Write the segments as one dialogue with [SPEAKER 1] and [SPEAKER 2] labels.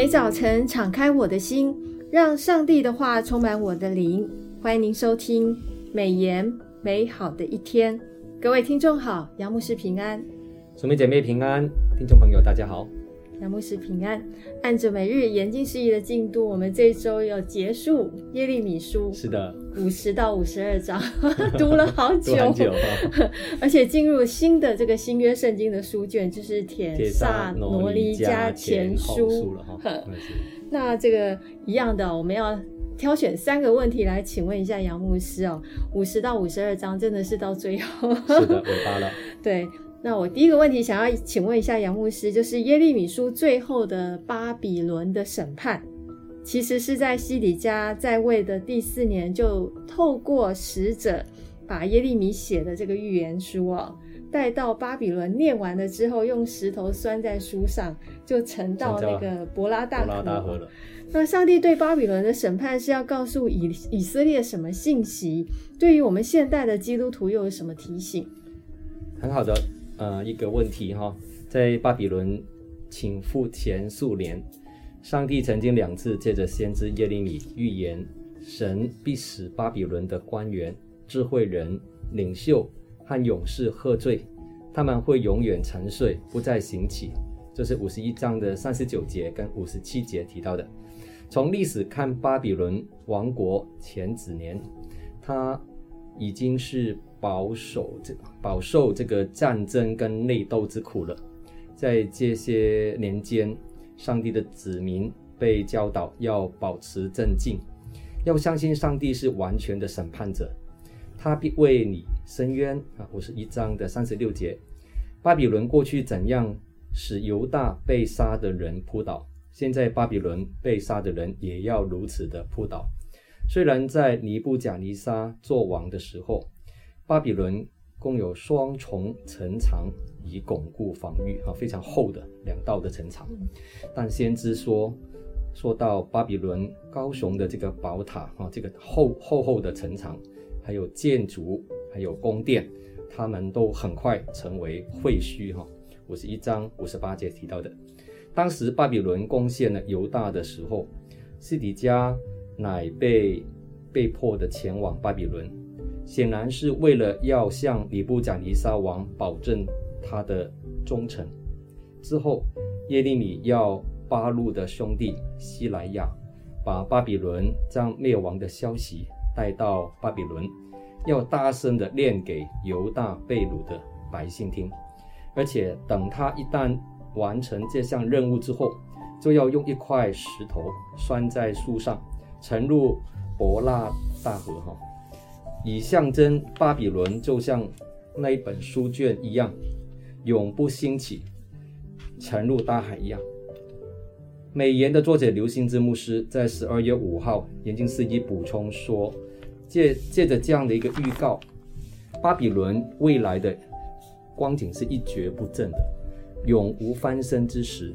[SPEAKER 1] 每早晨敞开我的心，让上帝的话充满我的灵。欢迎您收听美言美好的一天，各位听众好，杨牧师平安，
[SPEAKER 2] 姊妹姐妹平安，听众朋友大家好。
[SPEAKER 1] 杨牧师平安，按着每日研经释义的进度，我们这周要结束耶利米书，
[SPEAKER 2] 是的，
[SPEAKER 1] 五十到五十二章，读了好久，而且进入新的这个新约圣经的书卷，就是帖撒罗尼加前书。
[SPEAKER 2] 了哈。
[SPEAKER 1] 那这个一样的，我们要挑选三个问题来请问一下杨牧师哦，五十到五十二章真的是到最后，
[SPEAKER 2] 是的，尾巴了，
[SPEAKER 1] 对。那我第一个问题想要请问一下杨牧师，就是耶利米书最后的巴比伦的审判，其实是在西底家在位的第四年，就透过使者把耶利米写的这个预言书哦，带到巴比伦念完了之后，用石头拴在书上，就沉到那个伯拉大河，
[SPEAKER 2] 了。
[SPEAKER 1] 那上帝对巴比伦的审判是要告诉以以色列什么信息？对于我们现代的基督徒又有什么提醒？
[SPEAKER 2] 很好的。呃，一个问题哈，在巴比伦倾覆前数年，上帝曾经两次借着先知耶利米预言，神必使巴比伦的官员、智慧人、领袖和勇士喝醉，他们会永远沉睡，不再醒起。这是五十一章的三十九节跟五十七节提到的。从历史看，巴比伦王国前几年，他已经是。饱受这饱受这个战争跟内斗之苦了，在这些年间，上帝的子民被教导要保持镇静，要相信上帝是完全的审判者，他必为你伸冤啊！五十一章的三十六节，巴比伦过去怎样使犹大被杀的人扑倒，现在巴比伦被杀的人也要如此的扑倒。虽然在尼布甲尼撒做王的时候，巴比伦共有双重城墙以巩固防御，啊，非常厚的两道的城墙。但先知说，说到巴比伦高雄的这个宝塔，啊，这个厚厚厚的城墙，还有建筑，还有宫殿，他们都很快成为废墟，哈。五十一章五十八节提到的，当时巴比伦攻陷了犹大的时候，西底家乃被被迫的前往巴比伦。显然是为了要向尼布甲尼撒王保证他的忠诚。之后，耶利米要巴路的兄弟西莱亚把巴比伦将灭亡的消息带到巴比伦，要大声的念给犹大贝鲁的百姓听。而且，等他一旦完成这项任务之后，就要用一块石头拴在树上，沉入伯纳大河。哈。以象征巴比伦就像那一本书卷一样，永不兴起，沉入大海一样。美言的作者刘心之牧师在十二月五号研经释义补充说，借借着这样的一个预告，巴比伦未来的光景是一蹶不振的，永无翻身之时。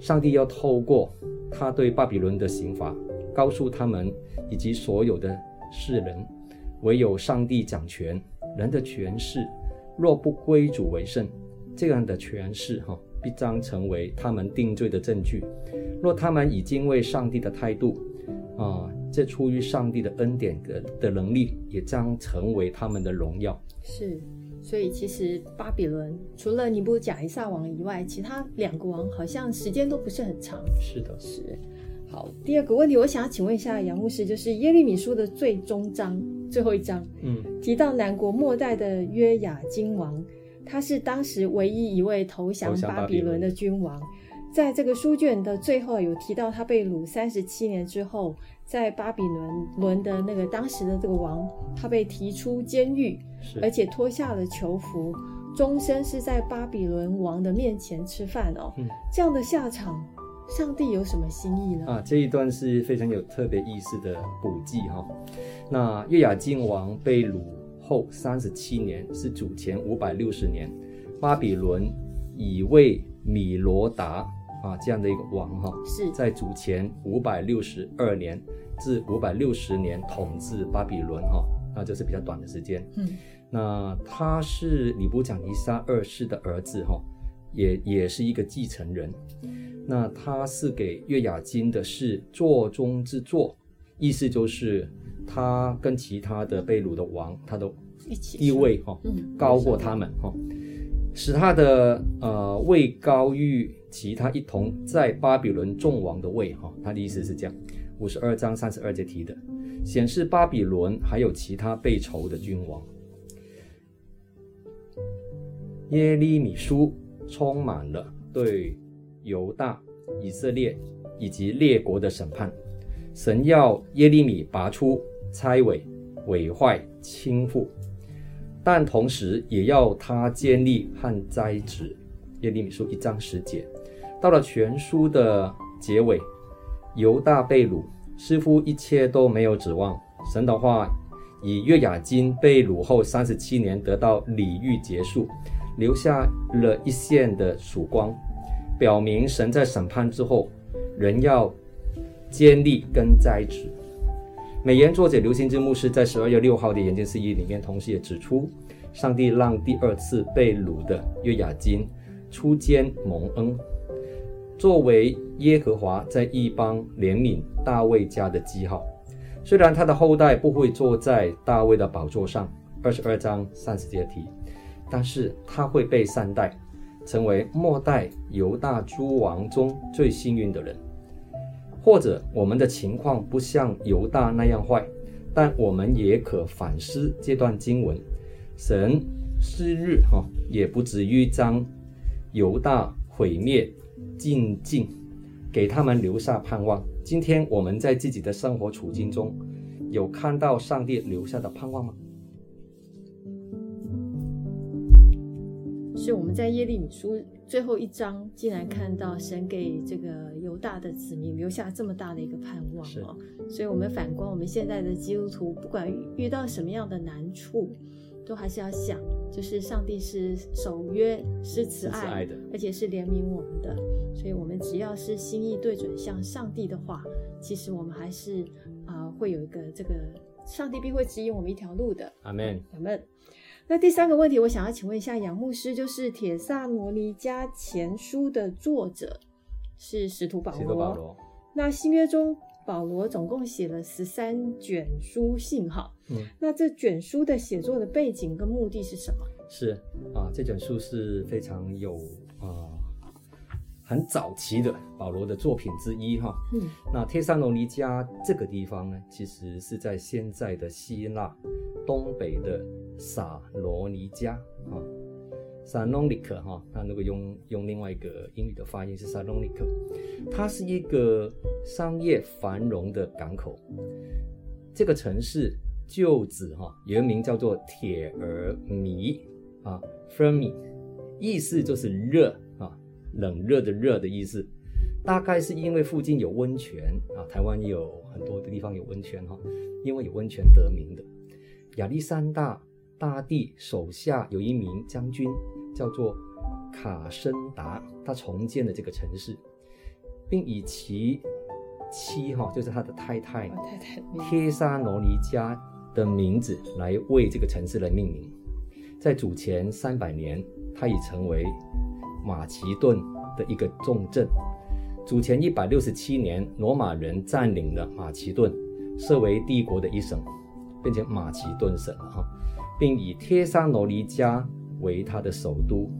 [SPEAKER 2] 上帝要透过他对巴比伦的刑罚，告诉他们以及所有的世人。唯有上帝掌权，人的权势若不归主为圣，这样的权势哈，必将成为他们定罪的证据。若他们已经为上帝的态度，啊，这出于上帝的恩典的的能力，也将成为他们的荣耀。
[SPEAKER 1] 是，所以其实巴比伦除了尼布甲伊撒王以外，其他两个王好像时间都不是很长。
[SPEAKER 2] 是的，
[SPEAKER 1] 是。好，第二个问题，我想要请问一下杨牧师，就是耶利米书的最终章。最后一章，嗯，提到南国末代的约雅金王，他是当时唯一一位投降巴比伦的君王。在这个书卷的最后，有提到他被掳三十七年之后，在巴比伦伦的那个当时的这个王，他被提出监狱，而且脱下了囚服，终身是在巴比伦王的面前吃饭哦。嗯，这样的下场。上帝有什么心意呢？
[SPEAKER 2] 啊，这一段是非常有特别意思的补记哈。那约雅敬王被掳后三十七年，是主前五百六十年，巴比伦以为米罗达啊这样的一个王哈，
[SPEAKER 1] 是
[SPEAKER 2] 在主前五百六十二年至五百六十年统治巴比伦哈，那就是比较短的时间。嗯，那他是尼布甲尼撒二世的儿子哈。也也是一个继承人。那他是给月雅金的是座中之座，意思就是他跟其他的贝鲁的王，他的地位哈、哦、高过他们哈、哦，使他的呃位高于其他一同在巴比伦众王的位哈、哦。他的意思是这样，五十二章三十二节提的，显示巴比伦还有其他被仇的君王。耶利米书充满了对犹大、以色列以及列国的审判。神要耶利米拔出、拆毁、毁坏、倾覆，但同时也要他建立和栽植。耶利米书一章十节。到了全书的结尾，犹大被掳，似乎一切都没有指望。神的话以约雅斤被掳后三十七年得到礼遇结束。留下了一线的曙光，表明神在审判之后，仍要坚立跟栽植。美言作者刘兴志牧师在十二月六号的研经释义里面，同时也指出，上帝让第二次被掳的约雅斤初见蒙恩，作为耶和华在异邦怜悯大卫家的记号。虽然他的后代不会坐在大卫的宝座上，二十二章三十节提。但是他会被善待，成为末代犹大诸王中最幸运的人。或者我们的情况不像犹大那样坏，但我们也可反思这段经文。神昔日哈也不至于将犹大毁灭尽尽，给他们留下盼望。今天我们在自己的生活处境中，有看到上帝留下的盼望吗？
[SPEAKER 1] 是我们在耶利米书最后一章，竟然看到神给这个犹大的子民留下这么大的一个盼望哦。所以，我们反观我们现在的基督徒，不管遇到什么样的难处，都还是要想，就是上帝是守约、是慈爱，慈爱的，而且是怜悯我们的。所以，我们只要是心意对准向上帝的话，其实我们还是啊、呃，会有一个这个上帝必会指引我们一条路的。
[SPEAKER 2] 阿门，
[SPEAKER 1] 阿门。那第三个问题，我想要请问一下杨牧师，就是《铁萨罗尼迦前书》的作者是使徒保罗。那新约中，保罗总共写了十三卷书信，哈。嗯。那这卷书的写作的背景跟目的是什么？
[SPEAKER 2] 是啊，这卷书是非常有啊。很早期的保罗的作品之一哈，嗯，那帖撒罗尼迦这个地方呢，其实是在现在的希腊东北的萨罗尼迦啊，萨罗尼克哈，那如果用用另外一个英语的发音是萨罗尼克，它是一个商业繁荣的港口。这个城市旧址哈，原名叫做铁儿迷啊，Fermi，意思就是热。冷热的热的意思，大概是因为附近有温泉啊，台湾有很多的地方有温泉哈，因为有温泉得名的。亚历山大大帝手下有一名将军叫做卡申达，他重建了这个城市，并以其妻哈，就是他的太太帖撒罗尼加的名字来为这个城市来命名。在主前三百年，他已成为。马其顿的一个重镇。主前一百六十七年，罗马人占领了马其顿，设为帝国的一省，变成马其顿省了哈，并以帖撒罗尼迦为他的首都。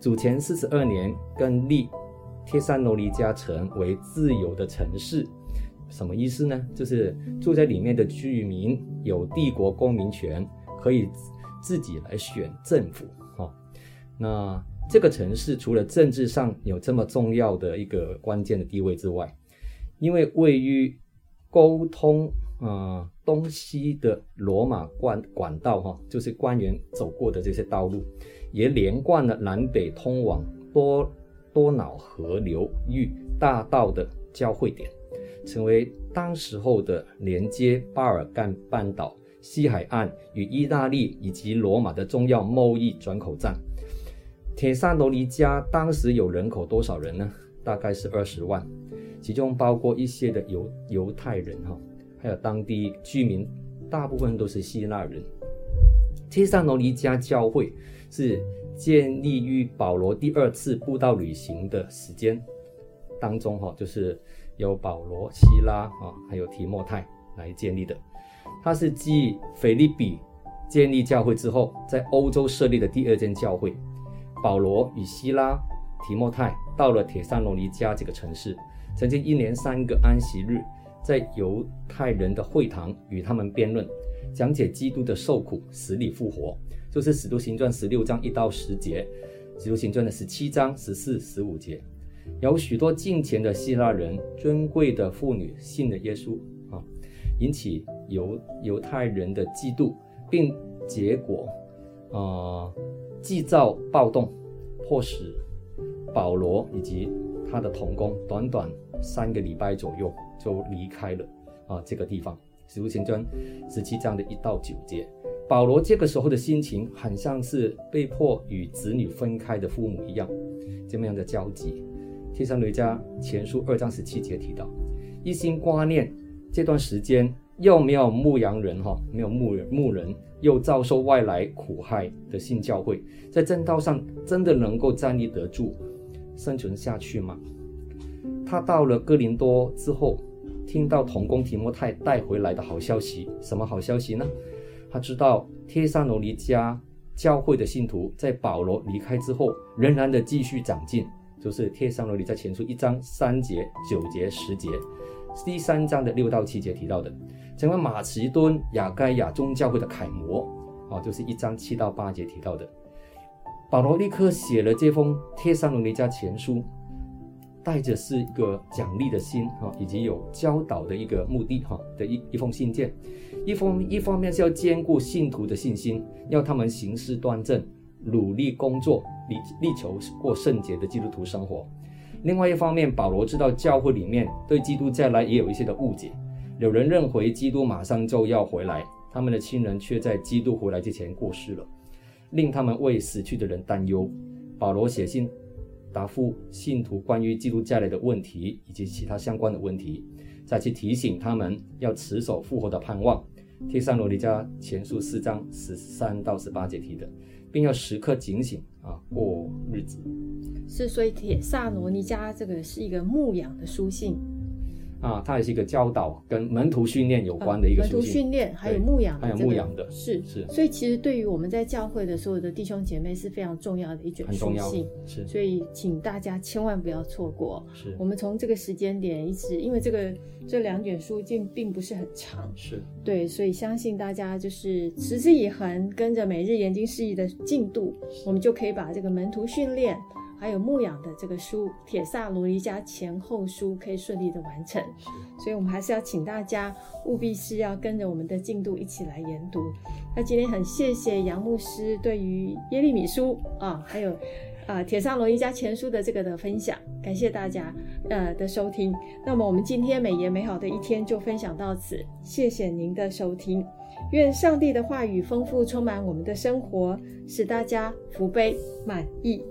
[SPEAKER 2] 主前四十二年，更立帖撒罗尼迦城为自由的城市。什么意思呢？就是住在里面的居民有帝国公民权，可以自己来选政府哈。那。这个城市除了政治上有这么重要的一个关键的地位之外，因为位于沟通啊、东西的罗马管管道哈，就是官员走过的这些道路，也连贯了南北通往多多瑙河流域大道的交汇点，成为当时候的连接巴尔干半岛西海岸与意大利以及罗马的重要贸易转口站。帖撒罗尼迦当时有人口多少人呢？大概是二十万，其中包括一些的犹犹太人哈，还有当地居民，大部分都是希腊人。帖撒罗尼迦教会是建立于保罗第二次布道旅行的时间当中，哈，就是由保罗、希拉啊，还有提莫泰来建立的。它是继腓利比建立教会之后，在欧洲设立的第二间教会。保罗与希拉、提莫泰到了帖撒罗尼迦这个城市，曾经一连三个安息日，在犹太人的会堂与他们辩论，讲解基督的受苦、死里复活，就是《使徒行传》十六章一到十节，《使徒行传》的十七章十四、十五节。有许多敬虔的希腊人、尊贵的妇女信了耶稣啊，引起犹犹太人的嫉妒，并结果啊，制造暴动，迫使保罗以及他的同工短短三个礼拜左右就离开了啊这个地方。使徒行传十七章的一到九节，保罗这个时候的心情很像是被迫与子女分开的父母一样，这么样的焦急。帖撒罗尼迦前书二章十七节提到，一心挂念这段时间又没有牧羊人哈，没有牧人牧人，又遭受外来苦害的新教会，在正道上真的能够站立得住，生存下去吗？他到了哥林多之后，听到同工提摩太带回来的好消息，什么好消息呢？他知道帖撒罗尼迦教会的信徒在保罗离开之后，仍然的继续长进。就是帖撒罗尼迦前书一章三节、九节、十节，第三章的六到七节提到的，成为马其顿、亚该亚宗教会的楷模啊，就是一章七到八节提到的。保罗立刻写了这封帖撒罗尼迦前书，带着是一个奖励的心哈，以及有教导的一个目的哈的一一封信件，一封一方面是要兼顾信徒的信心，要他们行事端正。努力工作，力力求过圣洁的基督徒生活。另外一方面，保罗知道教会里面对基督再来也有一些的误解。有人认为基督马上就要回来，他们的亲人却在基督回来之前过世了，令他们为死去的人担忧。保罗写信答复信徒关于基督再来的问题以及其他相关的问题，再去提醒他们要持守复活的盼望。帖撒罗尼迦前书四章十三到十八节提的。并要时刻警醒啊，过日子。
[SPEAKER 1] 是，所以帖撒罗尼迦这个是一个牧养的书信。
[SPEAKER 2] 啊，它也是一个教导跟门徒训练有关的一个。
[SPEAKER 1] 门徒训练还有牧养，
[SPEAKER 2] 还有牧养的，
[SPEAKER 1] 是是。所以其实对于我们在教会的所有的弟兄姐妹是非常重要的一卷书信。
[SPEAKER 2] 是。
[SPEAKER 1] 所以请大家千万不要错过。
[SPEAKER 2] 是。
[SPEAKER 1] 我们从这个时间点一直，因为这个这两卷书竟并不是很长。
[SPEAKER 2] 是。
[SPEAKER 1] 对，所以相信大家就是持之以恒，跟着每日研经释义的进度，我们就可以把这个门徒训练。还有牧养的这个书《铁萨罗尼迦前后书》可以顺利的完成，所以我们还是要请大家务必是要跟着我们的进度一起来研读。那今天很谢谢杨牧师对于耶利米书啊，还有啊《帖撒罗尼迦前书》的这个的分享，感谢大家呃的收听。那么我们今天美言美好的一天就分享到此，谢谢您的收听。愿上帝的话语丰富充满我们的生活，使大家福杯满溢。